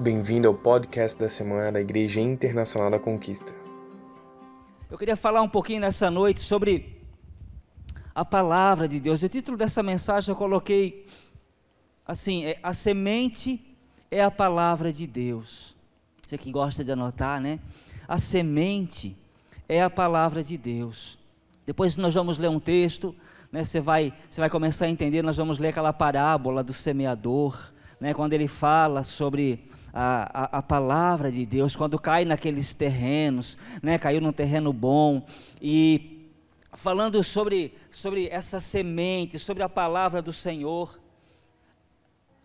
Bem-vindo ao podcast da semana da Igreja Internacional da Conquista. Eu queria falar um pouquinho nessa noite sobre a palavra de Deus. O título dessa mensagem eu coloquei assim: é, A semente é a palavra de Deus. Você que gosta de anotar, né? A semente é a palavra de Deus. Depois nós vamos ler um texto, né? Você vai, você vai começar a entender. Nós vamos ler aquela parábola do semeador, né? Quando ele fala sobre a, a, a, palavra de Deus, quando cai naqueles terrenos, né, caiu num terreno bom, e falando sobre, sobre essa semente, sobre a palavra do Senhor.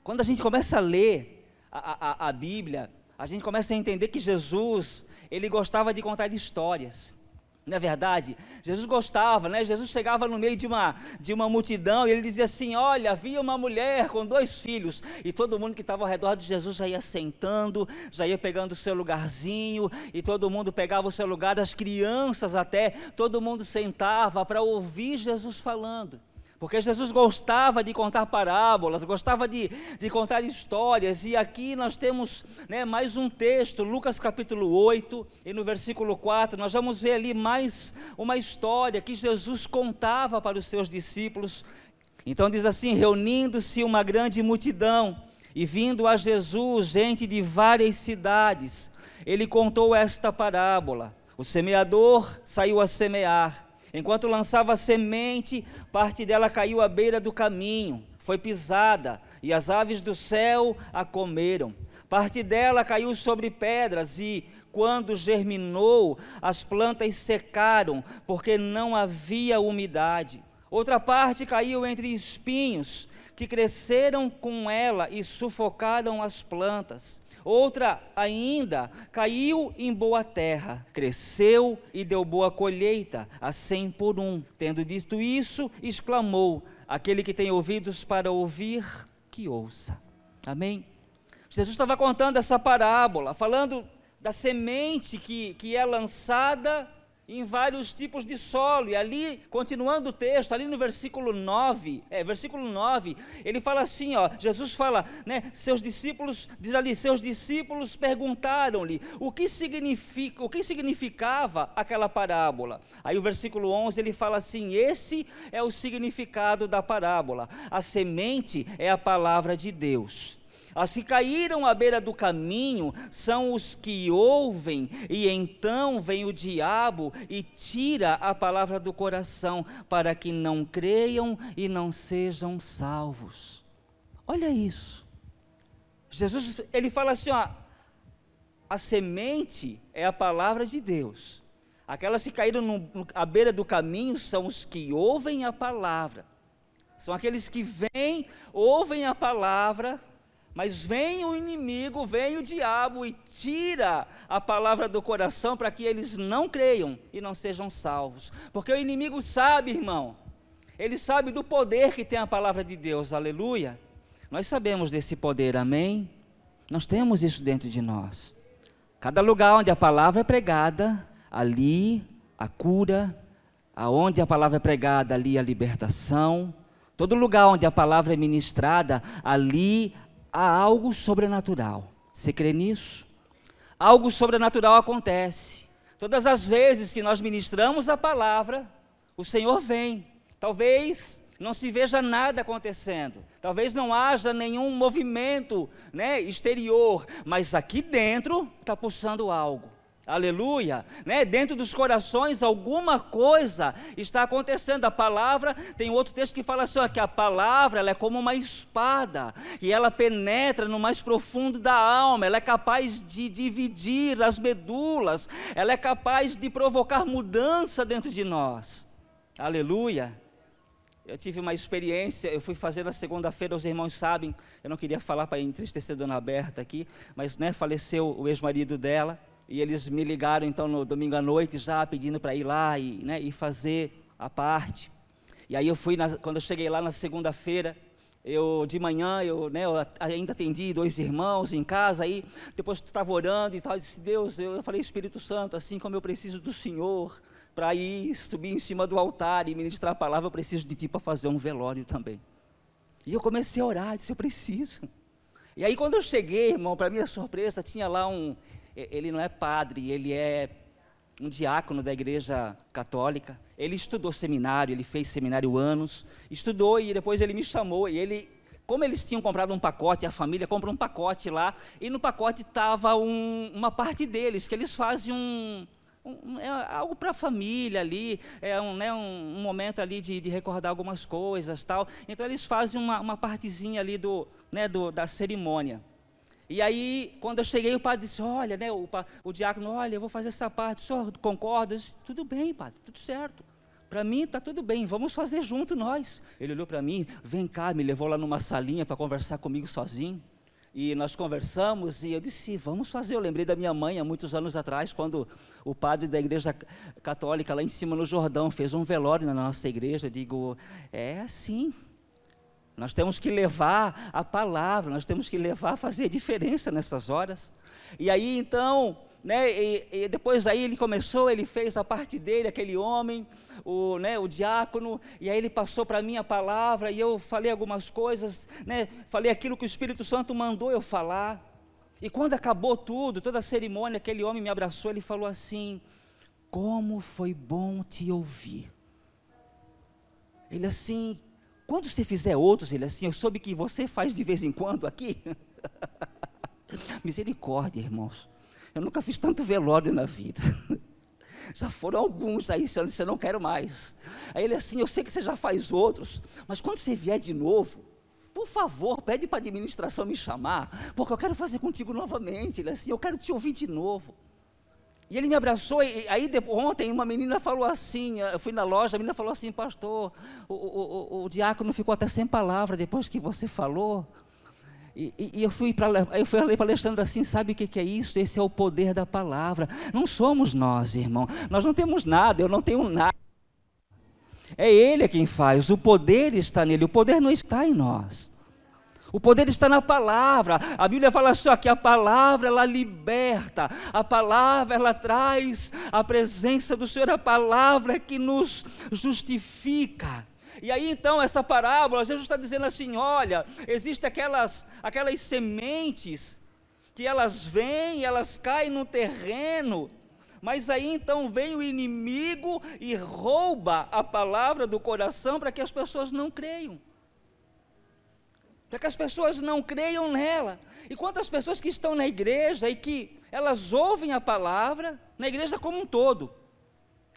Quando a gente começa a ler a, a, a Bíblia, a gente começa a entender que Jesus, ele gostava de contar histórias. Não é verdade? Jesus gostava, né? Jesus chegava no meio de uma, de uma multidão e ele dizia assim: Olha, havia uma mulher com dois filhos, e todo mundo que estava ao redor de Jesus já ia sentando, já ia pegando o seu lugarzinho, e todo mundo pegava o seu lugar, as crianças até, todo mundo sentava para ouvir Jesus falando. Porque Jesus gostava de contar parábolas, gostava de, de contar histórias, e aqui nós temos né, mais um texto, Lucas capítulo 8, e no versículo 4, nós vamos ver ali mais uma história que Jesus contava para os seus discípulos. Então diz assim: reunindo-se uma grande multidão, e vindo a Jesus gente de várias cidades, ele contou esta parábola: o semeador saiu a semear. Enquanto lançava semente, parte dela caiu à beira do caminho, foi pisada, e as aves do céu a comeram. Parte dela caiu sobre pedras, e quando germinou, as plantas secaram, porque não havia umidade. Outra parte caiu entre espinhos, que cresceram com ela e sufocaram as plantas. Outra ainda caiu em boa terra, cresceu e deu boa colheita, a cem por um. Tendo dito isso, exclamou: Aquele que tem ouvidos para ouvir, que ouça. Amém? Jesus estava contando essa parábola, falando da semente que, que é lançada em vários tipos de solo. E ali, continuando o texto, ali no versículo 9, é, versículo 9, ele fala assim, ó, Jesus fala, né, seus discípulos, diz ali, seus discípulos perguntaram-lhe o que significa, o que significava aquela parábola. Aí o versículo 11, ele fala assim: "Esse é o significado da parábola. A semente é a palavra de Deus." As que caíram à beira do caminho são os que ouvem, e então vem o diabo e tira a palavra do coração, para que não creiam e não sejam salvos. Olha isso. Jesus, ele fala assim: ó, a semente é a palavra de Deus. Aquelas que caíram no, à beira do caminho são os que ouvem a palavra. São aqueles que vêm, ouvem a palavra, mas vem o inimigo, vem o diabo e tira a palavra do coração para que eles não creiam e não sejam salvos. Porque o inimigo sabe, irmão, ele sabe do poder que tem a palavra de Deus, aleluia. Nós sabemos desse poder, amém? Nós temos isso dentro de nós. Cada lugar onde a palavra é pregada, ali a cura, aonde a palavra é pregada, ali a libertação. Todo lugar onde a palavra é ministrada, ali há algo sobrenatural. Você crê nisso? Algo sobrenatural acontece. Todas as vezes que nós ministramos a palavra, o Senhor vem. Talvez não se veja nada acontecendo. Talvez não haja nenhum movimento né, exterior, mas aqui dentro está pulsando algo. Aleluia, né? Dentro dos corações alguma coisa está acontecendo. A palavra tem outro texto que fala assim, ó, que a palavra ela é como uma espada e ela penetra no mais profundo da alma. Ela é capaz de dividir as medulas. Ela é capaz de provocar mudança dentro de nós. Aleluia. Eu tive uma experiência, eu fui fazer na segunda-feira, os irmãos sabem, eu não queria falar para entristecer a Dona Berta aqui, mas né, faleceu o ex-marido dela. E eles me ligaram então no domingo à noite já pedindo para ir lá e, né, e fazer a parte. E aí eu fui, na, quando eu cheguei lá na segunda-feira, eu de manhã eu, né, eu ainda atendi dois irmãos em casa, aí depois estava orando e tal, eu disse, Deus, eu, eu falei, Espírito Santo, assim como eu preciso do Senhor para ir subir em cima do altar e ministrar a palavra, eu preciso de ti para fazer um velório também. E eu comecei a orar, disse, eu preciso. E aí quando eu cheguei, irmão, para minha surpresa, tinha lá um, ele não é padre, ele é um diácono da igreja católica. Ele estudou seminário, ele fez seminário anos, estudou e depois ele me chamou e ele como eles tinham comprado um pacote, a família compra um pacote lá, e no pacote estava um, uma parte deles, que eles fazem um, um, é algo para a família ali, é um, né, um, um momento ali de, de, recordar algumas coisas tal. Então eles fazem uma, uma partezinha ali do, né, do, da cerimônia. E aí, quando eu cheguei, o padre disse: Olha, né, o, o diácono, olha, eu vou fazer essa parte, o senhor concorda? Eu disse, tudo bem, padre, tudo certo. Para mim está tudo bem, vamos fazer junto nós. Ele olhou para mim, vem cá, me levou lá numa salinha para conversar comigo sozinho. E nós conversamos e eu disse, vamos fazer. Eu lembrei da minha mãe há muitos anos atrás, quando o padre da igreja católica lá em cima no Jordão fez um velório na nossa igreja. Eu digo, é assim. Nós temos que levar a palavra, nós temos que levar a fazer diferença nessas horas. E aí então, né, e, e, depois aí ele começou, ele fez a parte dele, aquele homem, o, né, o diácono, e aí ele passou para mim a palavra, e eu falei algumas coisas, né, falei aquilo que o Espírito Santo mandou eu falar. E quando acabou tudo, toda a cerimônia, aquele homem me abraçou, ele falou assim: Como foi bom te ouvir. Ele assim, quando você fizer outros, ele assim, eu soube que você faz de vez em quando aqui. Misericórdia, irmãos. Eu nunca fiz tanto velório na vida. Já foram alguns aí, você disse, eu não quero mais. Aí ele assim, eu sei que você já faz outros, mas quando você vier de novo, por favor, pede para a administração me chamar, porque eu quero fazer contigo novamente. Ele assim, eu quero te ouvir de novo. E ele me abraçou, e aí ontem uma menina falou assim, eu fui na loja, a menina falou assim, pastor, o, o, o, o diácono ficou até sem palavra depois que você falou. E, e, eu fui para eu falei para Alexandre assim, sabe o que, que é isso? Esse é o poder da palavra. Não somos nós, irmão. Nós não temos nada, eu não tenho nada. É Ele quem faz, o poder está nele, o poder não está em nós. O poder está na palavra. A Bíblia fala só que a palavra ela liberta, a palavra ela traz a presença do Senhor, a palavra que nos justifica. E aí então essa parábola, Jesus está dizendo assim: olha, existem aquelas, aquelas sementes que elas vêm, elas caem no terreno, mas aí então vem o inimigo e rouba a palavra do coração para que as pessoas não creiam. Para que as pessoas não creiam nela. E quantas pessoas que estão na igreja e que elas ouvem a palavra, na igreja como um todo,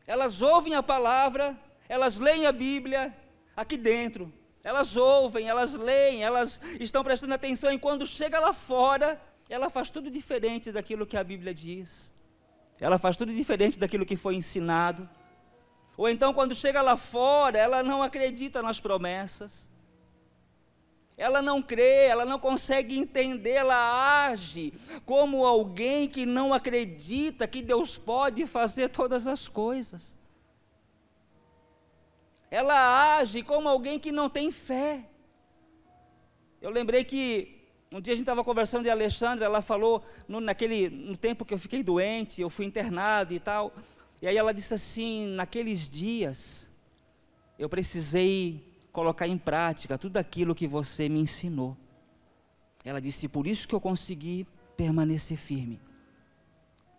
elas ouvem a palavra, elas leem a Bíblia, aqui dentro. Elas ouvem, elas leem, elas estão prestando atenção, e quando chega lá fora, ela faz tudo diferente daquilo que a Bíblia diz. Ela faz tudo diferente daquilo que foi ensinado. Ou então, quando chega lá fora, ela não acredita nas promessas. Ela não crê, ela não consegue entender, ela age como alguém que não acredita que Deus pode fazer todas as coisas ela age como alguém que não tem fé. Eu lembrei que um dia a gente estava conversando de Alexandre, ela falou, no, naquele, no tempo que eu fiquei doente, eu fui internado e tal, e aí ela disse assim: naqueles dias, eu precisei colocar em prática tudo aquilo que você me ensinou. Ela disse: por isso que eu consegui permanecer firme.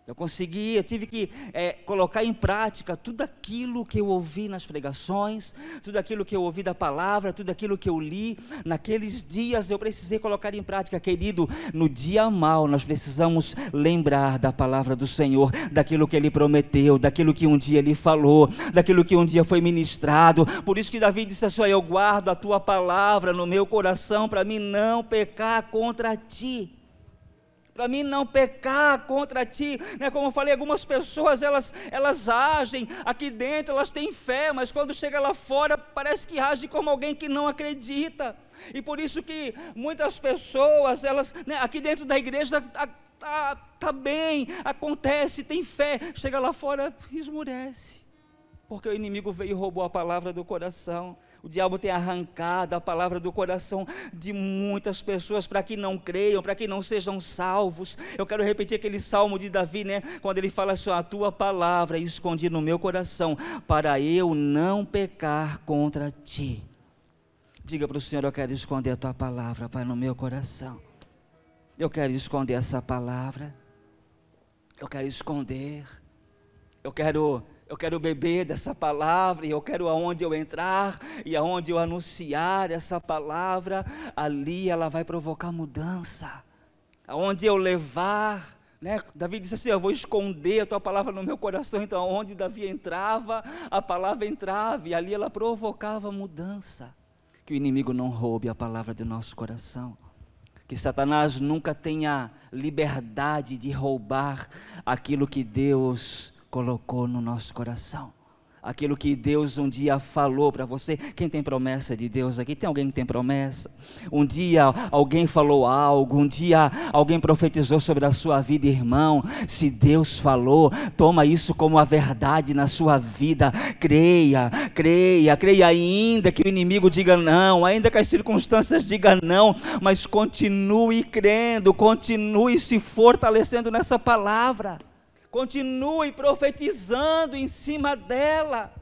Eu consegui, eu tive que é, colocar em prática tudo aquilo que eu ouvi nas pregações, tudo aquilo que eu ouvi da palavra, tudo aquilo que eu li. Naqueles dias eu precisei colocar em prática, querido. No dia mal nós precisamos lembrar da palavra do Senhor, daquilo que Ele prometeu, daquilo que um dia Ele falou, daquilo que um dia foi ministrado. Por isso que Davi disse assim: Eu guardo a tua palavra no meu coração para mim não pecar contra ti para mim não pecar contra ti. Né? Como eu falei, algumas pessoas elas, elas agem aqui dentro, elas têm fé, mas quando chega lá fora parece que age como alguém que não acredita. E por isso que muitas pessoas, elas né, aqui dentro da igreja está tá bem, acontece, tem fé, chega lá fora, esmurece. Porque o inimigo veio e roubou a palavra do coração. O diabo tem arrancado a palavra do coração de muitas pessoas para que não creiam, para que não sejam salvos. Eu quero repetir aquele salmo de Davi, né? Quando ele fala assim: A tua palavra escondi no meu coração, para eu não pecar contra ti. Diga para o Senhor: Eu quero esconder a tua palavra, Pai, no meu coração. Eu quero esconder essa palavra. Eu quero esconder. Eu quero eu quero beber dessa palavra e eu quero aonde eu entrar e aonde eu anunciar essa palavra, ali ela vai provocar mudança. Aonde eu levar, né? Davi disse assim: Eu vou esconder a tua palavra no meu coração. Então, onde Davi entrava, a palavra entrava e ali ela provocava mudança. Que o inimigo não roube a palavra do nosso coração. Que Satanás nunca tenha liberdade de roubar aquilo que Deus colocou no nosso coração. Aquilo que Deus um dia falou para você. Quem tem promessa de Deus aqui? Tem alguém que tem promessa? Um dia alguém falou algo, um dia alguém profetizou sobre a sua vida, irmão. Se Deus falou, toma isso como a verdade na sua vida. Creia, creia, creia ainda que o inimigo diga não, ainda que as circunstâncias digam não, mas continue crendo, continue se fortalecendo nessa palavra. Continue profetizando em cima dela.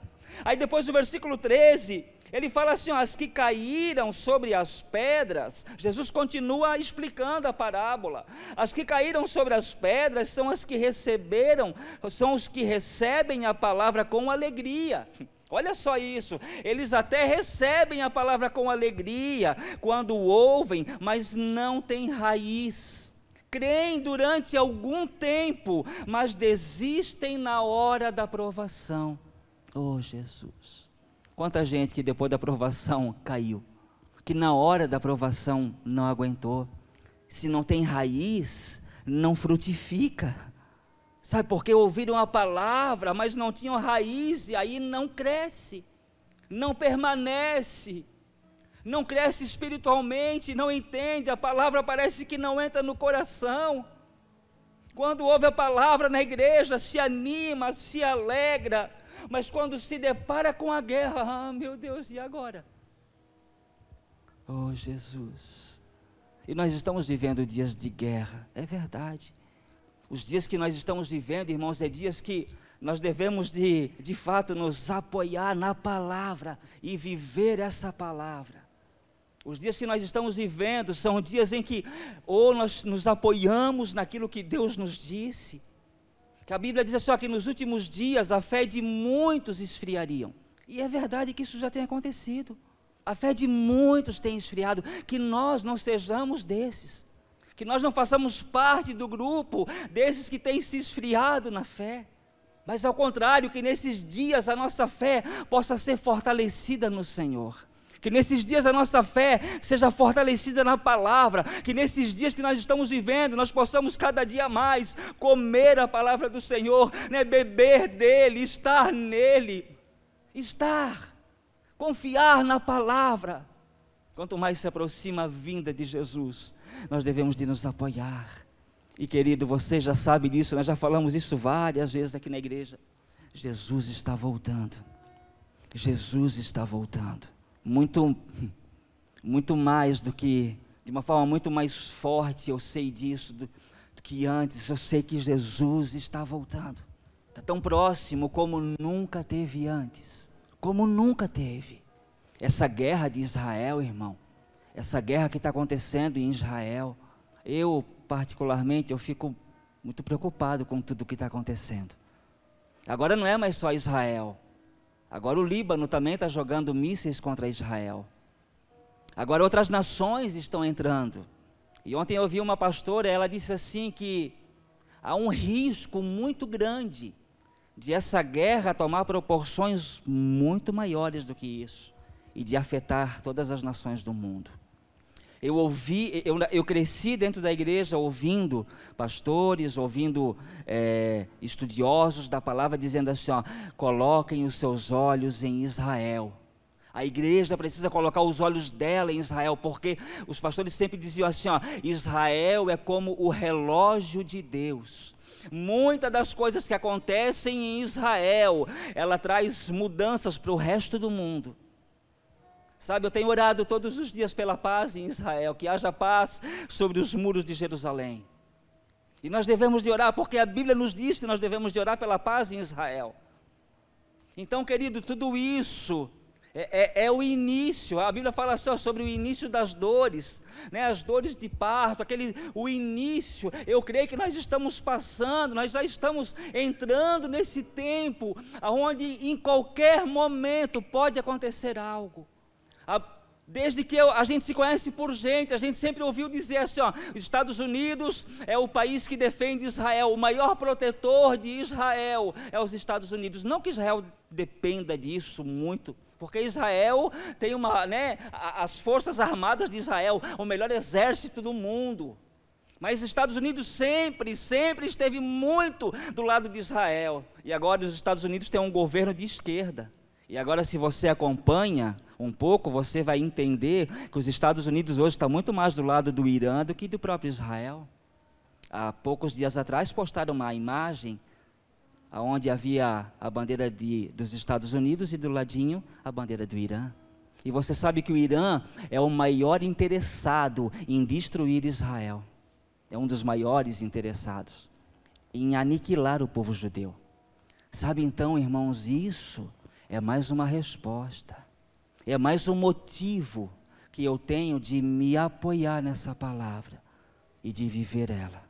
Aí depois do versículo 13, ele fala assim: ó, as que caíram sobre as pedras, Jesus continua explicando a parábola. As que caíram sobre as pedras são as que receberam, são os que recebem a palavra com alegria. Olha só isso, eles até recebem a palavra com alegria quando ouvem, mas não têm raiz creem durante algum tempo, mas desistem na hora da provação. Oh, Jesus. Quanta gente que depois da provação caiu, que na hora da provação não aguentou. Se não tem raiz, não frutifica. Sabe por que ouviram a palavra, mas não tinham raiz e aí não cresce, não permanece não cresce espiritualmente, não entende, a palavra parece que não entra no coração. Quando ouve a palavra na igreja, se anima, se alegra, mas quando se depara com a guerra, ah, meu Deus, e agora? Oh, Jesus. E nós estamos vivendo dias de guerra, é verdade. Os dias que nós estamos vivendo, irmãos, é dias que nós devemos de, de fato nos apoiar na palavra e viver essa palavra. Os dias que nós estamos vivendo são dias em que ou nós nos apoiamos naquilo que Deus nos disse, que a Bíblia diz só que nos últimos dias a fé de muitos esfriariam. E é verdade que isso já tem acontecido. A fé de muitos tem esfriado, que nós não sejamos desses. Que nós não façamos parte do grupo desses que têm se esfriado na fé. Mas ao contrário, que nesses dias a nossa fé possa ser fortalecida no Senhor. Que nesses dias a nossa fé seja fortalecida na palavra, que nesses dias que nós estamos vivendo, nós possamos cada dia mais comer a palavra do Senhor, né, beber dele, estar nele, estar, confiar na palavra. Quanto mais se aproxima a vinda de Jesus, nós devemos de nos apoiar. E querido, você já sabe disso, nós já falamos isso várias vezes aqui na igreja. Jesus está voltando. Jesus está voltando muito, muito mais do que, de uma forma muito mais forte, eu sei disso do, do que antes. Eu sei que Jesus está voltando. Está tão próximo como nunca teve antes. Como nunca teve. Essa guerra de Israel, irmão, essa guerra que está acontecendo em Israel, eu, particularmente, eu fico muito preocupado com tudo o que está acontecendo. Agora não é mais só Israel. Agora o Líbano também está jogando mísseis contra Israel. Agora outras nações estão entrando. E ontem eu vi uma pastora, ela disse assim que há um risco muito grande de essa guerra tomar proporções muito maiores do que isso e de afetar todas as nações do mundo. Eu ouvi, eu, eu cresci dentro da igreja ouvindo pastores, ouvindo é, estudiosos da palavra dizendo assim: ó, coloquem os seus olhos em Israel. A igreja precisa colocar os olhos dela em Israel, porque os pastores sempre diziam assim: ó, Israel é como o relógio de Deus. Muitas das coisas que acontecem em Israel, ela traz mudanças para o resto do mundo. Sabe, eu tenho orado todos os dias pela paz em Israel, que haja paz sobre os muros de Jerusalém. E nós devemos de orar, porque a Bíblia nos diz que nós devemos de orar pela paz em Israel. Então, querido, tudo isso É, é, é, o início, a Bíblia fala só sobre o início das dores, né, as dores de parto, aquele, o início. Eu creio que nós estamos passando, nós já estamos entrando nesse tempo, onde em qualquer momento pode acontecer algo. Desde que a gente se conhece por gente, a gente sempre ouviu dizer assim: ó, os Estados Unidos é o país que defende Israel, o maior protetor de Israel é os Estados Unidos. Não que Israel dependa disso muito, porque Israel tem uma, né, as forças armadas de Israel, o melhor exército do mundo. Mas os Estados Unidos sempre, sempre esteve muito do lado de Israel. E agora os Estados Unidos têm um governo de esquerda. E agora, se você acompanha um pouco, você vai entender que os Estados Unidos hoje estão muito mais do lado do Irã do que do próprio Israel. Há poucos dias atrás postaram uma imagem onde havia a bandeira de, dos Estados Unidos e do ladinho a bandeira do Irã. E você sabe que o Irã é o maior interessado em destruir Israel. É um dos maiores interessados em aniquilar o povo judeu. Sabe então, irmãos, isso é mais uma resposta, é mais um motivo que eu tenho de me apoiar nessa palavra e de viver ela,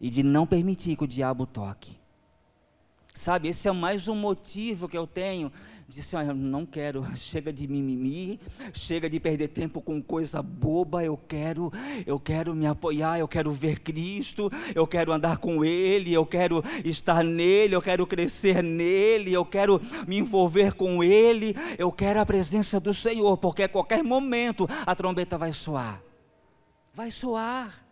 e de não permitir que o diabo toque. Sabe, esse é mais um motivo que eu tenho de assim, eu não quero, chega de mimimi, chega de perder tempo com coisa boba, eu quero, eu quero me apoiar, eu quero ver Cristo, eu quero andar com Ele, eu quero estar nele, eu quero crescer nele, eu quero me envolver com Ele, eu quero a presença do Senhor, porque a qualquer momento a trombeta vai soar, vai soar,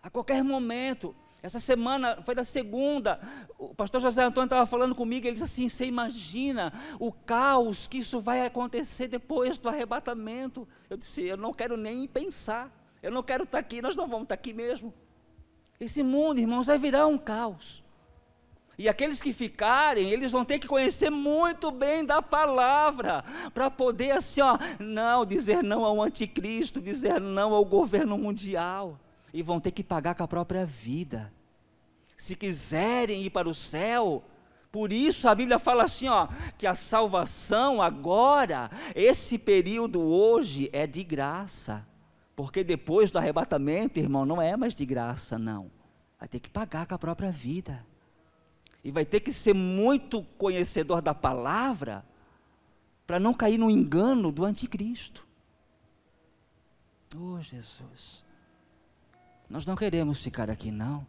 a qualquer momento. Essa semana foi da segunda. O pastor José Antônio estava falando comigo. Ele disse assim: Você imagina o caos que isso vai acontecer depois do arrebatamento? Eu disse: Eu não quero nem pensar. Eu não quero estar aqui. Nós não vamos estar aqui mesmo. Esse mundo, irmãos, vai virar um caos. E aqueles que ficarem, eles vão ter que conhecer muito bem da palavra, para poder assim, ó, não, dizer não ao anticristo, dizer não ao governo mundial e vão ter que pagar com a própria vida. Se quiserem ir para o céu, por isso a Bíblia fala assim, ó, que a salvação agora, esse período hoje é de graça. Porque depois do arrebatamento, irmão, não é mais de graça, não. Vai ter que pagar com a própria vida. E vai ter que ser muito conhecedor da palavra para não cair no engano do anticristo. Oh, Jesus. Nós não queremos ficar aqui, não.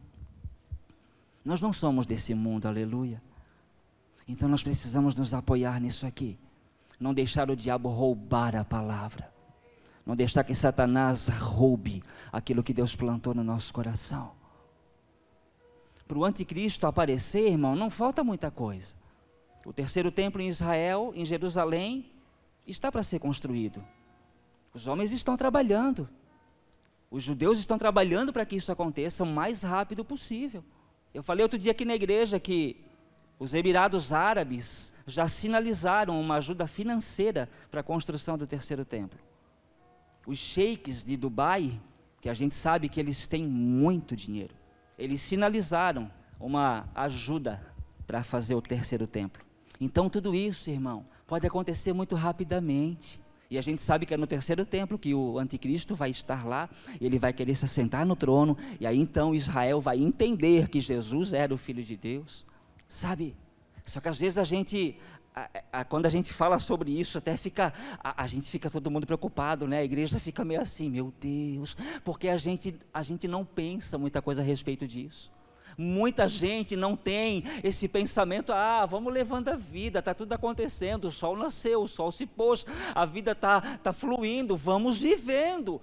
Nós não somos desse mundo, aleluia. Então nós precisamos nos apoiar nisso aqui. Não deixar o diabo roubar a palavra. Não deixar que Satanás roube aquilo que Deus plantou no nosso coração. Para o anticristo aparecer, irmão, não falta muita coisa. O terceiro templo em Israel, em Jerusalém, está para ser construído. Os homens estão trabalhando. Os judeus estão trabalhando para que isso aconteça o mais rápido possível. Eu falei outro dia aqui na igreja que os Emirados Árabes já sinalizaram uma ajuda financeira para a construção do terceiro templo. Os sheiks de Dubai, que a gente sabe que eles têm muito dinheiro, eles sinalizaram uma ajuda para fazer o terceiro templo. Então, tudo isso, irmão, pode acontecer muito rapidamente. E a gente sabe que é no terceiro templo que o anticristo vai estar lá, ele vai querer se assentar no trono, e aí então Israel vai entender que Jesus era o Filho de Deus. Sabe? Só que às vezes a gente, a, a, quando a gente fala sobre isso, até fica, a, a, gente fica todo mundo preocupado, né? A igreja fica meio assim, meu Deus, porque a gente, a gente não pensa muita coisa a respeito disso. Muita gente não tem esse pensamento, ah, vamos levando a vida, está tudo acontecendo, o sol nasceu, o sol se pôs, a vida está tá fluindo, vamos vivendo.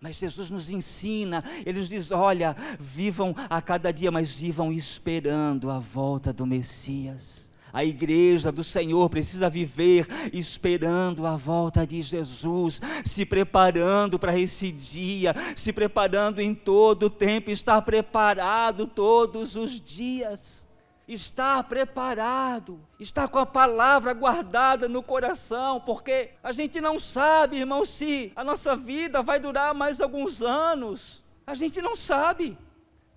Mas Jesus nos ensina, Ele nos diz: olha, vivam a cada dia, mas vivam esperando a volta do Messias. A igreja do Senhor precisa viver esperando a volta de Jesus, se preparando para esse dia, se preparando em todo o tempo, estar preparado todos os dias. Estar preparado, estar com a palavra guardada no coração, porque a gente não sabe, irmão, se a nossa vida vai durar mais alguns anos. A gente não sabe.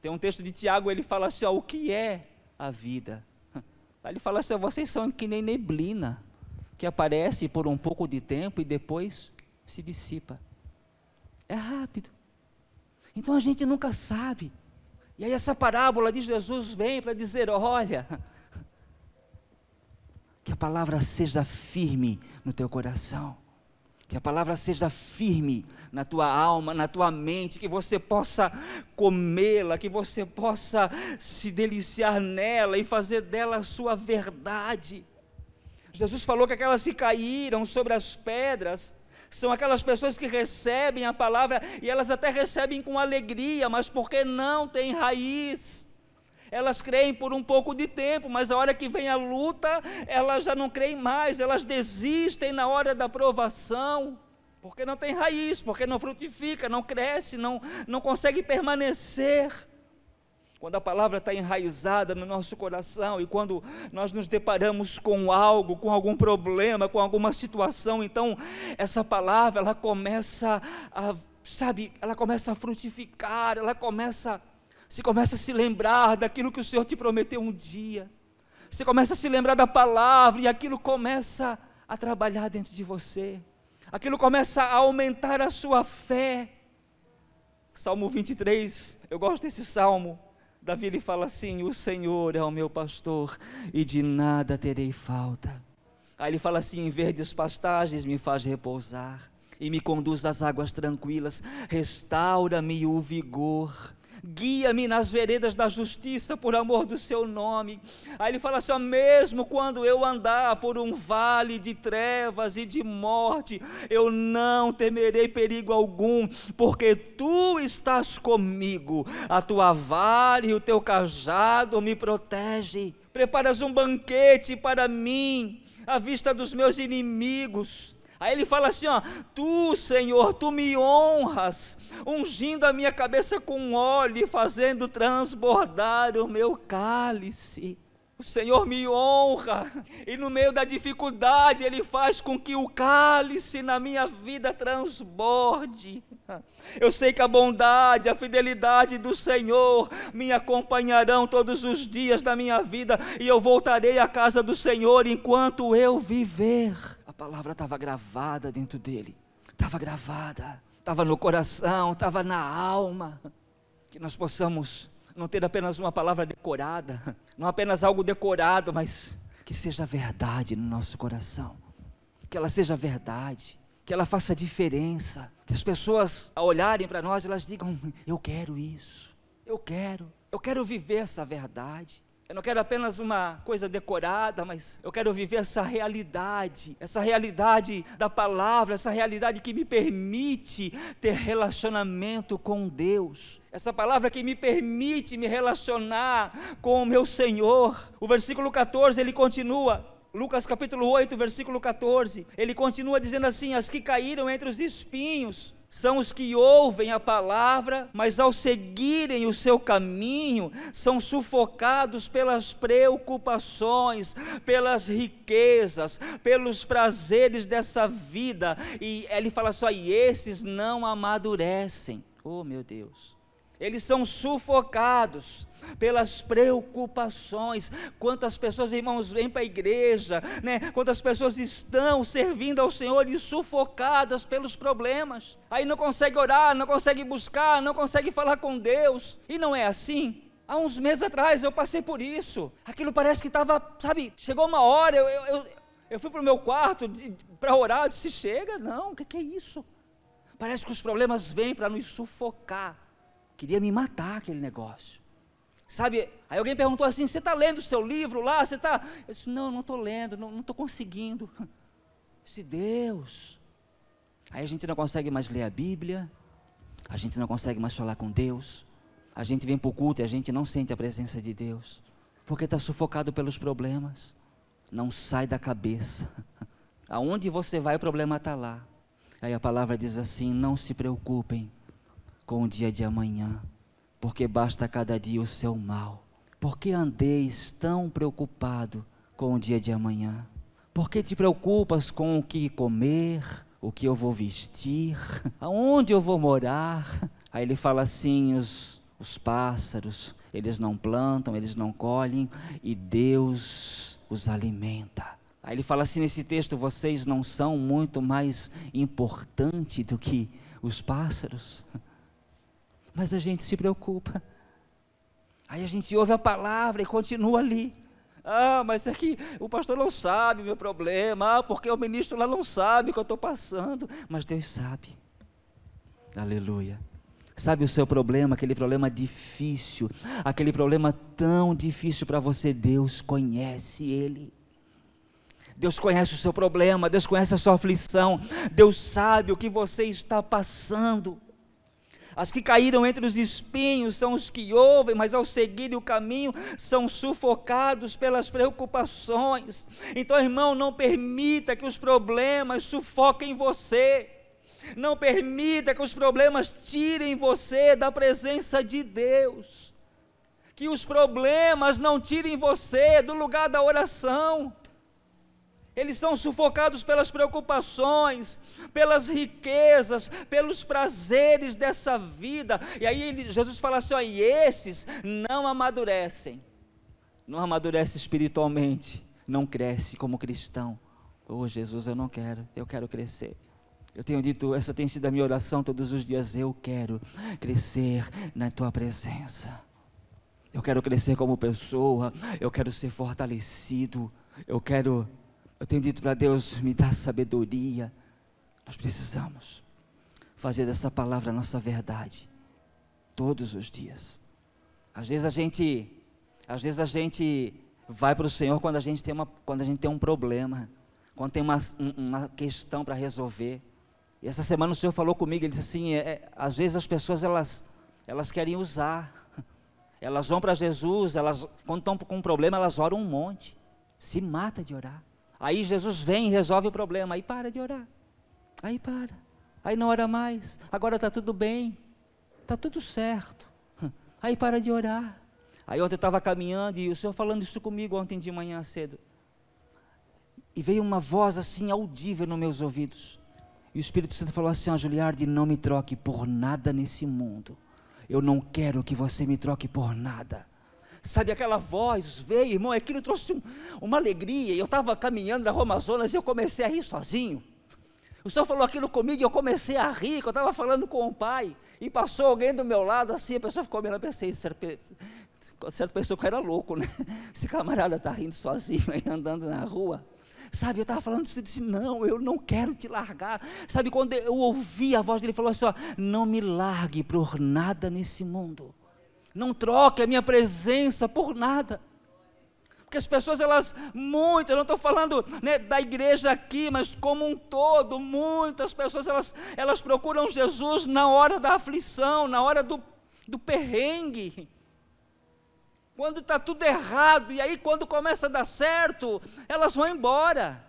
Tem um texto de Tiago, ele fala assim: ó, o que é a vida? Aí ele fala assim: vocês são que nem neblina. que aparece por um pouco de tempo e depois se dissipa. É rápido. Então a gente nunca sabe. E aí essa parábola de Jesus vem para dizer: olha, que a palavra seja firme no teu coração. Que a palavra seja firme na tua alma, na tua mente, que você possa comê-la, que você possa se deliciar nela e fazer dela a sua verdade. Jesus falou que aquelas que caíram sobre as pedras são aquelas pessoas que recebem a palavra e elas até recebem com alegria, mas porque não têm raiz. Elas creem por um pouco de tempo, mas a hora que vem a luta, elas já não creem mais, elas desistem na hora da provação, porque não tem raiz, porque não frutifica, não cresce, não, não consegue permanecer. Quando a palavra está enraizada no nosso coração e quando nós nos deparamos com algo, com algum problema, com alguma situação, então essa palavra ela começa a, sabe, ela começa a frutificar, ela começa a você começa a se lembrar daquilo que o Senhor te prometeu um dia. Você começa a se lembrar da palavra e aquilo começa a trabalhar dentro de você. Aquilo começa a aumentar a sua fé. Salmo 23, eu gosto desse salmo. Davi ele fala assim: O Senhor é o meu pastor e de nada terei falta. Aí ele fala assim: Em verdes pastagens me faz repousar e me conduz às águas tranquilas, restaura-me o vigor guia-me nas veredas da justiça por amor do seu nome. Aí ele fala assim: mesmo quando eu andar por um vale de trevas e de morte, eu não temerei perigo algum, porque tu estás comigo, a tua vara e o teu cajado me protegem. Preparas um banquete para mim, à vista dos meus inimigos. Aí ele fala assim: ó, tu, Senhor, tu me honras, ungindo a minha cabeça com óleo e fazendo transbordar o meu cálice. O Senhor me honra, e no meio da dificuldade, Ele faz com que o cálice na minha vida transborde. Eu sei que a bondade, a fidelidade do Senhor me acompanharão todos os dias da minha vida, e eu voltarei à casa do Senhor enquanto eu viver palavra estava gravada dentro dele, estava gravada, estava no coração, estava na alma. Que nós possamos não ter apenas uma palavra decorada, não apenas algo decorado, mas que seja verdade no nosso coração, que ela seja verdade, que ela faça diferença, que as pessoas, ao olharem para nós, elas digam: Eu quero isso, eu quero, eu quero viver essa verdade. Eu não quero apenas uma coisa decorada, mas eu quero viver essa realidade, essa realidade da palavra, essa realidade que me permite ter relacionamento com Deus. Essa palavra que me permite me relacionar com o meu Senhor. O versículo 14 ele continua: Lucas capítulo 8, versículo 14, ele continua dizendo assim: As que caíram entre os espinhos são os que ouvem a palavra, mas ao seguirem o seu caminho, são sufocados pelas preocupações, pelas riquezas, pelos prazeres dessa vida. E ele fala só: e esses não amadurecem. Oh, meu Deus. Eles são sufocados pelas preocupações. Quantas pessoas, irmãos, vêm para a igreja, né? Quantas pessoas estão servindo ao Senhor e sufocadas pelos problemas. Aí não consegue orar, não consegue buscar, não consegue falar com Deus. E não é assim. Há uns meses atrás eu passei por isso. Aquilo parece que estava, sabe, chegou uma hora, eu, eu, eu, fui para o meu quarto para orar, disse, chega, não, o que, que é isso? Parece que os problemas vêm para nos sufocar. Queria me matar aquele negócio. Sabe, aí alguém perguntou assim: você está lendo o seu livro lá? Você está. Eu disse: não, não estou lendo, não estou conseguindo. Se Deus. Aí a gente não consegue mais ler a Bíblia, a gente não consegue mais falar com Deus, a gente vem para o culto e a gente não sente a presença de Deus, porque está sufocado pelos problemas. Não sai da cabeça. Aonde você vai, o problema está lá. Aí a palavra diz assim: não se preocupem com o dia de amanhã, porque basta cada dia o seu mal. Por que andeis tão preocupado com o dia de amanhã? Por que te preocupas com o que comer, o que eu vou vestir, aonde eu vou morar? Aí ele fala assim: os, os pássaros, eles não plantam, eles não colhem, e Deus os alimenta. Aí ele fala assim nesse texto: vocês não são muito mais importantes do que os pássaros. Mas a gente se preocupa. Aí a gente ouve a palavra e continua ali. Ah, mas é que o pastor não sabe o meu problema. Ah, porque o ministro lá não sabe o que eu estou passando. Mas Deus sabe. Aleluia. Sabe o seu problema, aquele problema difícil, aquele problema tão difícil para você, Deus conhece ele. Deus conhece o seu problema, Deus conhece a sua aflição, Deus sabe o que você está passando. As que caíram entre os espinhos são os que ouvem, mas ao seguirem o caminho são sufocados pelas preocupações. Então, irmão, não permita que os problemas sufoquem você. Não permita que os problemas tirem você da presença de Deus. Que os problemas não tirem você do lugar da oração. Eles são sufocados pelas preocupações, pelas riquezas, pelos prazeres dessa vida. E aí Jesus fala assim: ó, e esses não amadurecem, não amadurece espiritualmente, não cresce como cristão. Oh Jesus, eu não quero, eu quero crescer. Eu tenho dito, essa tem sido a minha oração todos os dias. Eu quero crescer na tua presença. Eu quero crescer como pessoa. Eu quero ser fortalecido. Eu quero eu tenho dito para Deus, me dá sabedoria. Nós precisamos fazer dessa palavra a nossa verdade todos os dias. Às vezes a gente, às vezes a gente vai para o Senhor quando a gente tem uma, quando a gente tem um problema, quando tem uma, uma questão para resolver. E essa semana o Senhor falou comigo, ele disse assim, é, é, às vezes as pessoas elas, elas querem usar, elas vão para Jesus, elas quando estão com um problema elas oram um monte, se mata de orar. Aí Jesus vem e resolve o problema. Aí para de orar. Aí para. Aí não ora mais. Agora está tudo bem. Está tudo certo. Aí para de orar. Aí ontem eu estava caminhando e o Senhor falando isso comigo ontem de manhã cedo. E veio uma voz assim audível nos meus ouvidos. E o Espírito Santo falou assim: ó, Juliardi, não me troque por nada nesse mundo. Eu não quero que você me troque por nada. Sabe aquela voz veio, irmão, aquilo trouxe um, uma alegria. Eu estava caminhando na Rua Amazonas e eu comecei a rir sozinho. O Senhor falou aquilo comigo e eu comecei a rir, que eu estava falando com o pai. E passou alguém do meu lado assim, a pessoa ficou olhando, eu pensei, certa pessoa que era louco, né? Esse camarada está rindo sozinho aí andando na rua. Sabe, eu estava falando isso, disse, não, eu não quero te largar. Sabe, quando eu ouvi a voz dele, ele falou assim, ó, não me largue por nada nesse mundo. Não troque a minha presença por nada. Porque as pessoas, elas, muitas, não estou falando né, da igreja aqui, mas como um todo, muitas pessoas, elas, elas procuram Jesus na hora da aflição, na hora do, do perrengue. Quando está tudo errado, e aí quando começa a dar certo, elas vão embora.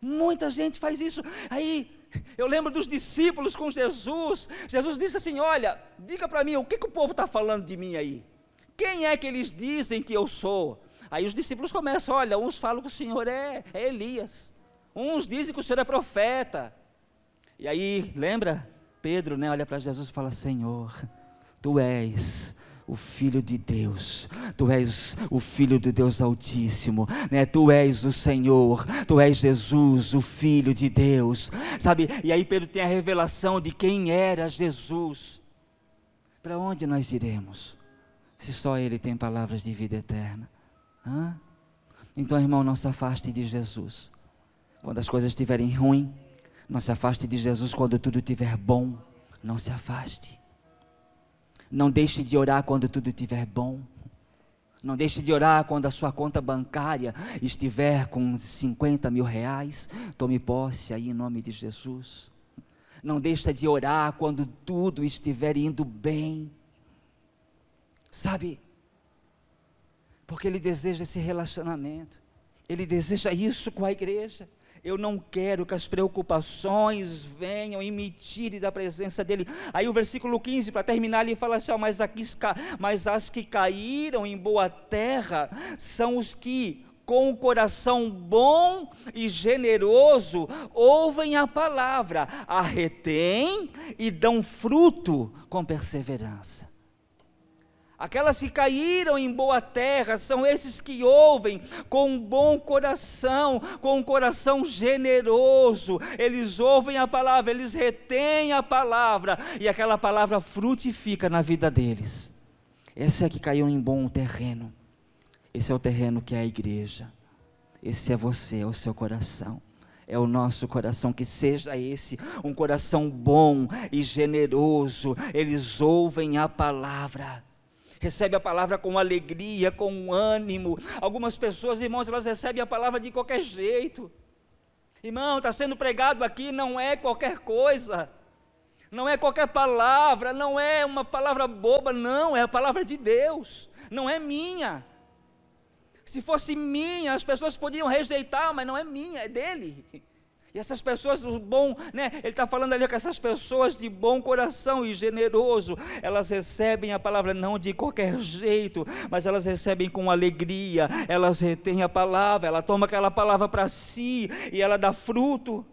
Muita gente faz isso. Aí eu lembro dos discípulos com Jesus. Jesus disse assim: Olha, diga para mim, o que, que o povo está falando de mim aí? Quem é que eles dizem que eu sou? Aí os discípulos começam: Olha, uns falam que o Senhor é, é Elias, uns dizem que o Senhor é profeta. E aí, lembra? Pedro, né, olha para Jesus e fala: Senhor, tu és o Filho de Deus, Tu és o Filho de Deus Altíssimo, né? Tu és o Senhor, Tu és Jesus, o Filho de Deus, sabe? E aí Pedro tem a revelação de quem era Jesus. Para onde nós iremos? Se só Ele tem palavras de vida eterna. Hã? Então, irmão, não se afaste de Jesus. Quando as coisas estiverem ruins, não se afaste de Jesus quando tudo estiver bom. Não se afaste. Não deixe de orar quando tudo estiver bom. Não deixe de orar quando a sua conta bancária estiver com 50 mil reais. Tome posse aí em nome de Jesus. Não deixe de orar quando tudo estiver indo bem. Sabe? Porque Ele deseja esse relacionamento. Ele deseja isso com a igreja. Eu não quero que as preocupações venham e me tirem da presença dele. Aí o versículo 15, para terminar, ele fala assim: mas, aqui, mas as que caíram em boa terra são os que com o coração bom e generoso, ouvem a palavra, a retêm e dão fruto com perseverança. Aquelas que caíram em boa terra são esses que ouvem com um bom coração, com um coração generoso. Eles ouvem a palavra, eles retêm a palavra e aquela palavra frutifica na vida deles. Essa é que caiu em bom terreno. Esse é o terreno que é a igreja. Esse é você, é o seu coração é o nosso coração, que seja esse um coração bom e generoso. Eles ouvem a palavra recebe a palavra com alegria, com ânimo. Algumas pessoas, irmãos, elas recebem a palavra de qualquer jeito. Irmão, está sendo pregado aqui, não é qualquer coisa, não é qualquer palavra, não é uma palavra boba, não, é a palavra de Deus, não é minha. Se fosse minha, as pessoas poderiam rejeitar, mas não é minha, é dele. E essas pessoas, o bom, né? Ele está falando ali com essas pessoas de bom coração e generoso, elas recebem a palavra não de qualquer jeito, mas elas recebem com alegria, elas retêm a palavra, ela toma aquela palavra para si e ela dá fruto.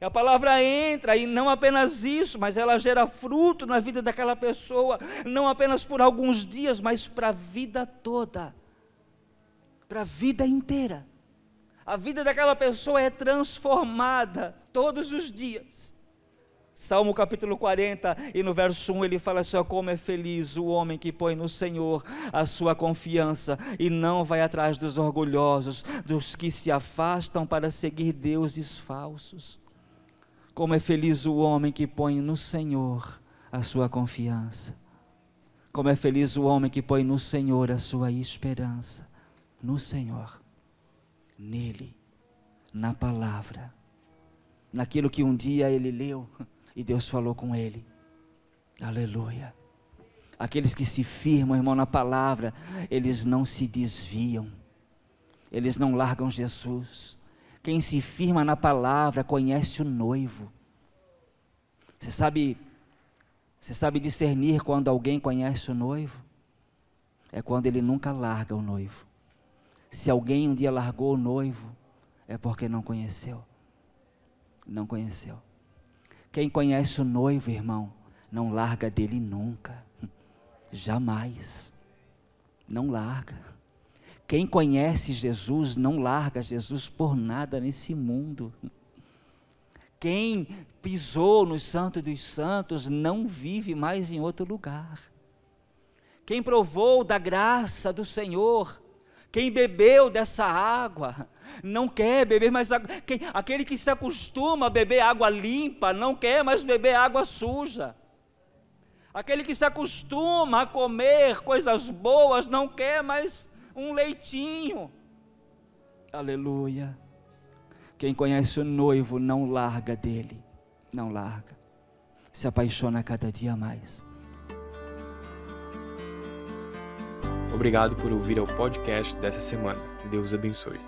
E a palavra entra e não apenas isso, mas ela gera fruto na vida daquela pessoa, não apenas por alguns dias, mas para a vida toda, para a vida inteira. A vida daquela pessoa é transformada todos os dias. Salmo capítulo 40, e no verso 1 ele fala assim: Como é feliz o homem que põe no Senhor a sua confiança e não vai atrás dos orgulhosos, dos que se afastam para seguir deuses falsos. Como é feliz o homem que põe no Senhor a sua confiança. Como é feliz o homem que põe no Senhor a sua esperança. No Senhor nele, na palavra, naquilo que um dia ele leu e Deus falou com ele. Aleluia. Aqueles que se firmam, irmão, na palavra, eles não se desviam, eles não largam Jesus. Quem se firma na palavra conhece o noivo. Você sabe, você sabe discernir quando alguém conhece o noivo? É quando ele nunca larga o noivo. Se alguém um dia largou o noivo, é porque não conheceu. Não conheceu. Quem conhece o noivo, irmão, não larga dele nunca. Jamais. Não larga. Quem conhece Jesus não larga Jesus por nada nesse mundo. Quem pisou no Santo dos Santos não vive mais em outro lugar. Quem provou da graça do Senhor quem bebeu dessa água não quer beber mais água. Quem, aquele que se acostuma a beber água limpa não quer mais beber água suja. Aquele que se acostuma a comer coisas boas não quer mais um leitinho. Aleluia. Quem conhece o noivo não larga dele, não larga. Se apaixona cada dia mais. Obrigado por ouvir ao podcast dessa semana. Deus abençoe.